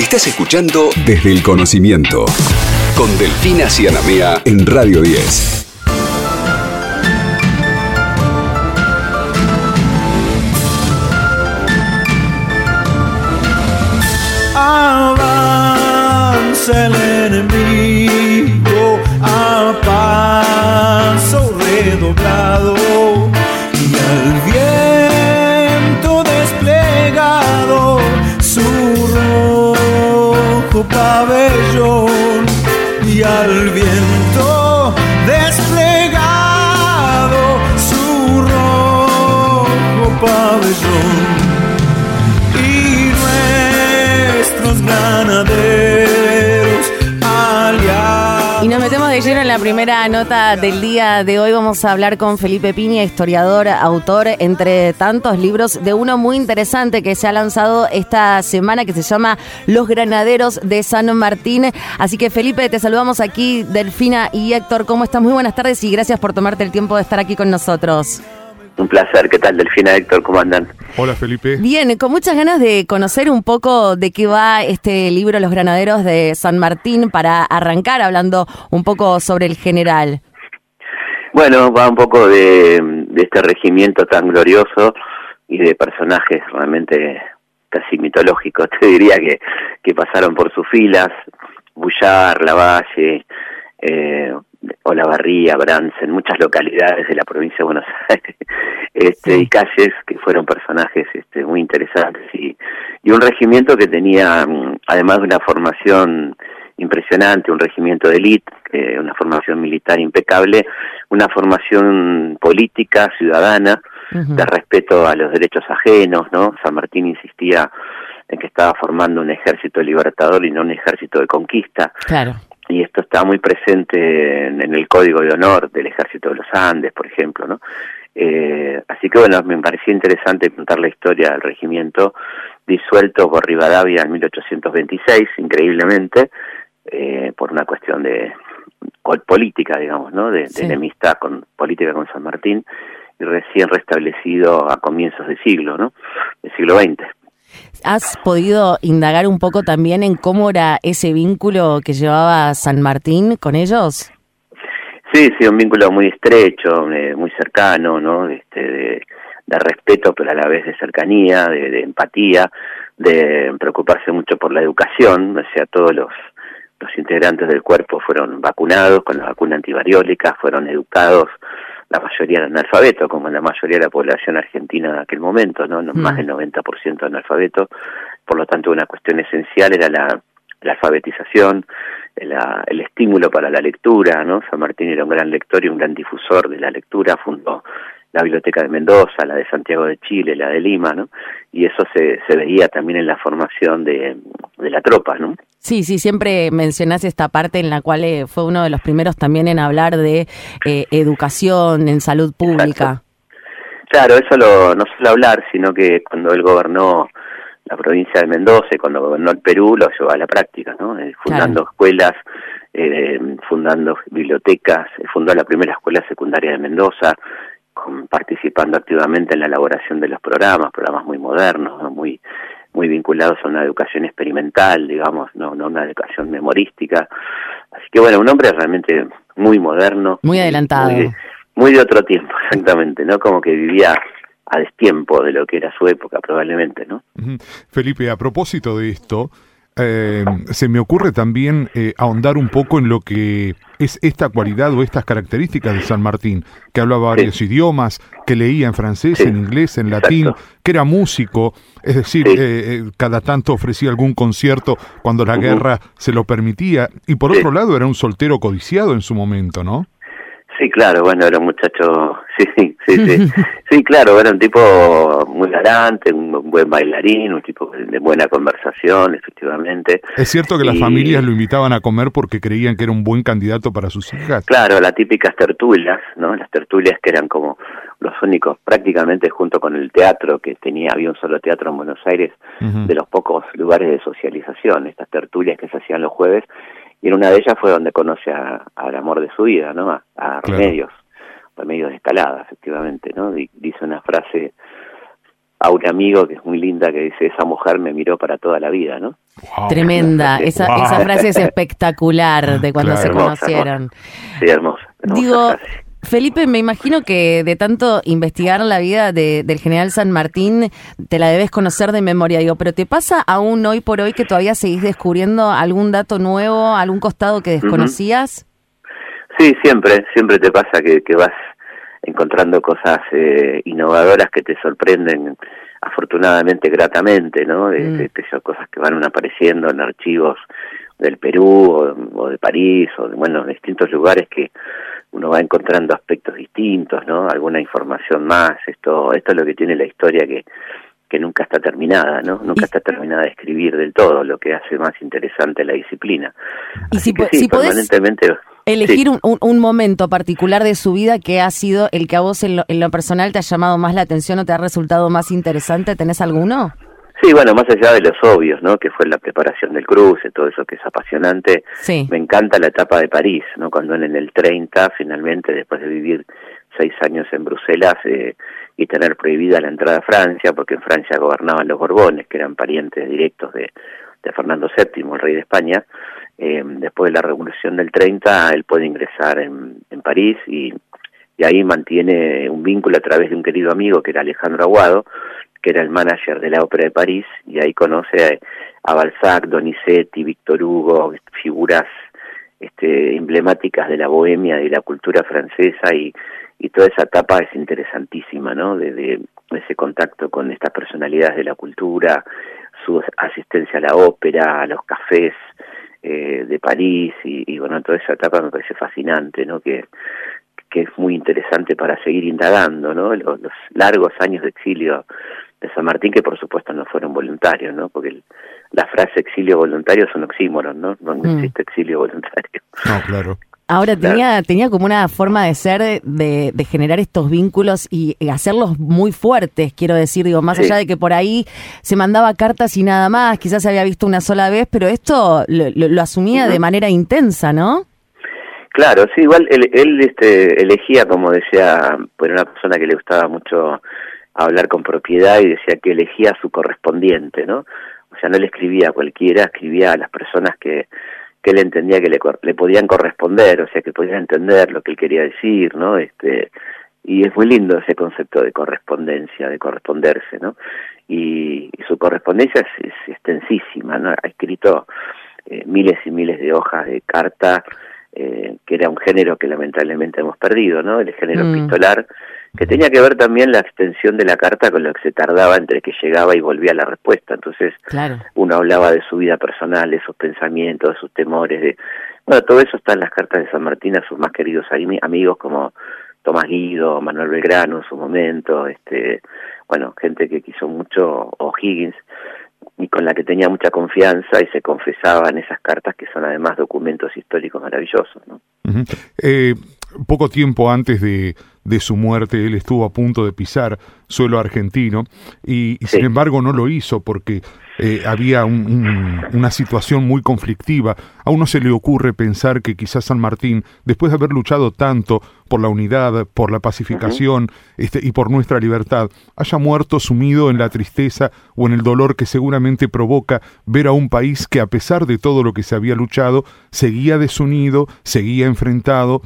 Estás escuchando Desde el Conocimiento con Delfina Cianamea en Radio 10. Avanza el enemigo la primera nota del día de hoy. Vamos a hablar con Felipe Piña, historiador, autor, entre tantos libros, de uno muy interesante que se ha lanzado esta semana que se llama Los Granaderos de San Martín. Así que Felipe, te saludamos aquí, Delfina y Héctor. ¿Cómo estás? Muy buenas tardes y gracias por tomarte el tiempo de estar aquí con nosotros. Un placer. ¿Qué tal, Delfina Héctor? ¿Cómo andan? Hola Felipe. Bien, con muchas ganas de conocer un poco de qué va este libro Los Granaderos de San Martín para arrancar hablando un poco sobre el general. Bueno, va un poco de, de este regimiento tan glorioso y de personajes realmente casi mitológicos, te diría que, que pasaron por sus filas, Bullar, Lavalle, eh, Olavarría, Bransen, muchas localidades de la provincia de Buenos Aires, este, y calles que fueron personajes este, muy interesantes y, y un regimiento que tenía, mm, además de una formación impresionante, un regimiento de élite, eh, una formación militar impecable, una formación política, ciudadana, de respeto a los derechos ajenos, ¿no? San Martín insistía en que estaba formando un ejército libertador y no un ejército de conquista, Claro. Y esto está muy presente en, en el código de honor del ejército de los Andes, por ejemplo, ¿no? Eh, así que bueno, me parecía interesante contar la historia del regimiento disuelto por Rivadavia en 1826, increíblemente, eh, por una cuestión de pol- política, digamos, ¿no? De, de Sí. enemistad con política con San Martín y recién restablecido a comienzos del siglo, ¿no? Del siglo XX. ¿Has podido indagar un poco también en cómo era ese vínculo que llevaba San Martín con ellos? Sí, sí, un vínculo muy estrecho, eh, muy cercano, ¿no? Este, de, respeto, pero a la vez de cercanía, de, de empatía, de preocuparse mucho por la educación, o sea, todos los, los integrantes del cuerpo fueron vacunados con la vacuna antivariólica, fueron educados, la mayoría eran analfabetos, como la mayoría de la población argentina en aquel momento, ¿no? No, Mm. Más del 90% analfabeto, por lo tanto una cuestión esencial era la, la alfabetización, la- el estímulo para la lectura, ¿no? San Martín era un gran lector y un gran difusor de la lectura, fundó la Biblioteca de Mendoza, la de Santiago de Chile, la de Lima, ¿no? Y eso se, se veía también en la formación de, de la tropa, ¿no? Sí, sí, siempre mencionás esta parte en la cual eh, fue uno de los primeros también en hablar de eh, educación, en salud pública. Claro, eso lo, no solo hablar, sino que cuando él gobernó la provincia de Mendoza y cuando gobernó el Perú lo llevó a la práctica, ¿no? Eh, fundando escuelas, eh, fundando bibliotecas, fundó la primera escuela secundaria de Mendoza, con- participando activamente en la elaboración de los programas, programas muy modernos, ¿no? muy muy vinculados a una educación experimental, digamos, no, no una educación memorística. Así que bueno, un hombre realmente muy moderno. Muy adelantado. Muy, muy de otro tiempo, exactamente, ¿no? Como que vivía a destiempo de lo que era su época, probablemente, ¿no? Felipe, a propósito de esto, eh, se me ocurre también eh, ahondar un poco en lo que es esta cualidad o estas características de San Martín, que hablaba varios idiomas, que leía en francés, Sí, en inglés, en exacto. latín, que era músico, es decir, Sí. eh, eh, cada tanto ofrecía algún concierto cuando la guerra se lo permitía, y por otro lado era un soltero codiciado en su momento, ¿no? Sí, claro, bueno, era un muchacho, sí, sí, sí, sí, sí, claro, era un tipo muy galante, un buen bailarín, un tipo de buena conversación, efectivamente. Es cierto que las familias lo invitaban a comer porque creían que era un buen candidato para sus hijas. Claro, las típicas tertulias, ¿no? Las tertulias que eran como los únicos, prácticamente junto con el teatro que tenía, había un solo teatro en Buenos Aires, de los pocos lugares de socialización, estas tertulias que se hacían los jueves, y en una de ellas fue donde conoce a- al amor de su vida, ¿no? A, a Claro. Remedios, Remedios de Escalada, efectivamente, ¿no? Di- dice una frase a un amigo que es muy linda que dice, esa mujer me miró para toda la vida, ¿no? Wow. Tremenda, esa, Wow. esa frase es espectacular de cuando Claro. se Hermosa, conocieron. Sí, hermosa. hermosa Digo, frase. Felipe, me imagino que de tanto investigar la vida de- del general San Martín, te la debes conocer de memoria, digo, pero ¿te pasa aún hoy por hoy que todavía seguís descubriendo algún dato nuevo, algún costado que desconocías? Sí, siempre, siempre te pasa que, que vas encontrando cosas eh, innovadoras que te sorprenden, afortunadamente, gratamente, ¿no? De, Mm. de- cosas que van apareciendo en archivos del Perú o, o de París o de, bueno, de distintos lugares que uno va encontrando aspectos distintos, ¿no? Alguna información más. Esto, esto es lo que tiene la historia que que nunca está terminada, ¿no? Nunca Y- está terminada de escribir del todo, lo que hace más interesante la disciplina. Y Así si, que sí, si podés permanentemente elegir sí. un, un- un momento particular de su vida que ha sido el que a vos en lo, en lo personal te ha llamado más la atención o te ha resultado más interesante, ¿tenés alguno? Sí, bueno, más allá de los obvios, ¿no? Que fue la preparación del cruce, todo eso que es apasionante. Sí. Me encanta la etapa de París, ¿no? Cuando en el 30, finalmente, después de vivir seis años en Bruselas eh, y tener prohibida la entrada a Francia, porque en Francia gobernaban los Borbones, que eran parientes directos de, de Fernando VII, el rey de España. Eh, después de la Revolución del 30, él puede ingresar en, París y, y ahí mantiene un vínculo a través de un querido amigo que era Alejandro Aguado, que era el manager de la Ópera de París, y ahí conoce a, a Balzac, Donizetti, Víctor Hugo, figuras este, emblemáticas de la bohemia, de la cultura francesa, y, y toda esa etapa es interesantísima, ¿no? De, de ese contacto con estas personalidades de la cultura, su asistencia a la ópera, a los cafés eh, de París, y, y bueno, toda esa etapa me parece fascinante, ¿no? Que, que es muy interesante para seguir indagando, ¿no? Los, los largos años de exilio de San Martín, que por supuesto no fueron voluntarios, ¿no? Porque el- la frase exilio voluntario es un oxímoron, ¿no? No Mm. existe exilio voluntario. No, claro. Ahora, tenía, tenía como una forma de ser, de, de generar estos vínculos y, y hacerlos muy fuertes, quiero decir, digo, más Sí. allá de que por ahí se mandaba cartas y nada más, quizás se había visto una sola vez, pero esto lo, lo- lo asumía de manera intensa, ¿no? Claro, sí, igual él, él este, elegía, como decía, pues una persona que le gustaba mucho hablar con propiedad y decía que elegía a su correspondiente, ¿no? O sea, no le escribía a cualquiera, escribía a las personas que, que él entendía que le, le podían corresponder, o sea, que podían entender lo que él quería decir, ¿no? Este, y es muy lindo ese concepto de correspondencia, de corresponderse, ¿no? Y, y su correspondencia es, es extensísima, ¿no? Ha escrito eh, miles y miles de hojas de carta, eh, que era un género que lamentablemente hemos perdido, ¿no? El género Mm. epistolar, que tenía que ver también la extensión de la carta con lo que se tardaba entre que llegaba y volvía la respuesta. Entonces, Claro. uno hablaba de su vida personal, de sus pensamientos, de sus temores, de bueno, todo eso está en las cartas de San Martín a sus más queridos ami- amigos como Tomás Guido, Manuel Belgrano en su momento, este, bueno, gente que quiso mucho, o Higgins, y con la que tenía mucha confianza y se confesaba en esas cartas que son además documentos históricos maravillosos, ¿no? Eh, poco tiempo antes de, de su muerte, él estuvo a punto de pisar suelo argentino y, y Sí. sin embargo no lo hizo porque eh, había un- un- una situación muy conflictiva. A uno se le ocurre pensar que quizás San Martín, después de haber luchado tanto por la unidad, por la pacificación este, y por nuestra libertad, haya muerto sumido en la tristeza o en el dolor que seguramente provoca ver a un país que a pesar de todo lo que se había luchado, seguía desunido, seguía enfrentado,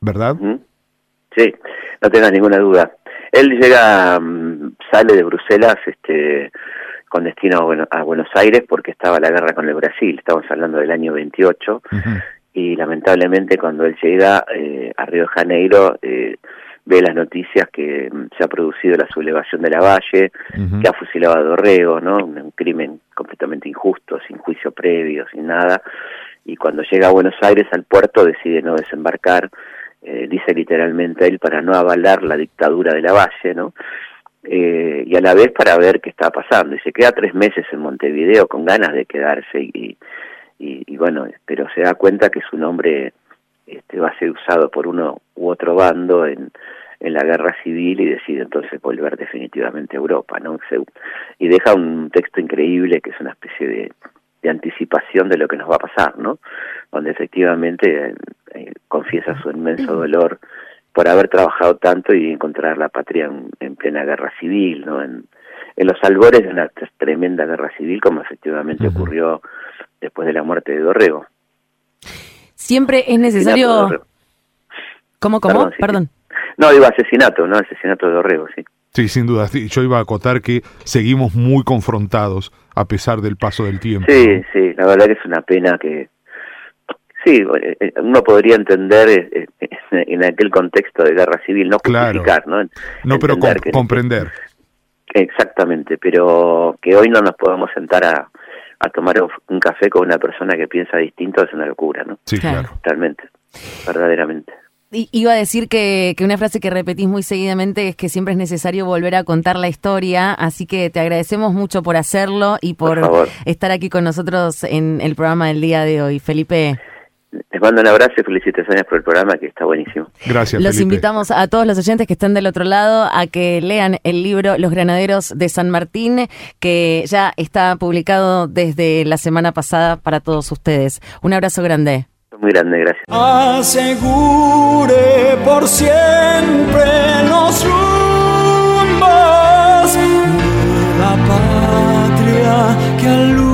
¿verdad? Sí, no tengas ninguna duda. Él llega, mm, sale de Bruselas este, con destino a, Bueno- a Buenos Aires porque estaba la guerra con el Brasil, estamos hablando del año 28, Ujú. y lamentablemente cuando él llega eh, a Río de Janeiro eh, ve las noticias que mm, se ha producido la sublevación de la Valle, que ha fusilado a Dorrego, ¿no? Un crimen completamente injusto, sin juicio previo, sin nada. Y cuando llega a Buenos Aires al puerto decide no desembarcar, eh, dice literalmente él, para no avalar la dictadura de la Valle, ¿no? Eh, y a la vez para ver qué está pasando. Y se queda tres meses en Montevideo con ganas de quedarse y, y, bueno, pero se da cuenta que su nombre este, va a ser usado por uno u otro bando en, en la guerra civil y decide entonces volver definitivamente a Europa, ¿no? Y deja un texto increíble que es una especie de, anticipación de lo que nos va a pasar, ¿no? Donde efectivamente confiesa su inmenso dolor por haber trabajado tanto y encontrar la patria en, en plena guerra civil, ¿no? En, en los albores de una tremenda guerra civil, como efectivamente ocurrió después de la muerte de Dorrego. Siempre es necesario... ¿Cómo, cómo? Perdón. No, digo asesinato, ¿no? Asesinato de Dorrego, sí. Sí, sin duda. Yo iba a acotar que seguimos muy confrontados a pesar del paso del tiempo. Sí, sí, la verdad que es una pena que... Sí, eh, eh, uno podría entender eh, en aquel contexto de guerra civil, no justificar, ¿no? No, pero comprender. Exactamente, pero que hoy no nos podamos sentar a, a tomar un café con una persona que piensa distinto es una locura, ¿no? Sí, claro. Totalmente, verdaderamente. Iba a decir que, que, una frase que repetís muy seguidamente es que siempre es necesario volver a contar la historia, así que te agradecemos mucho por hacerlo y por, estar aquí con nosotros en el programa del día de hoy. Felipe. Les mando un abrazo y felicitaciones por el programa que está buenísimo. Gracias. Los invitamos a todos los oyentes que están del otro lado a que lean el libro Los Granaderos de San Martín, que ya está publicado desde la semana pasada para todos ustedes. Un abrazo grande muy grande, gracias. Asegure por siempre los rumbos de la patria que alumbra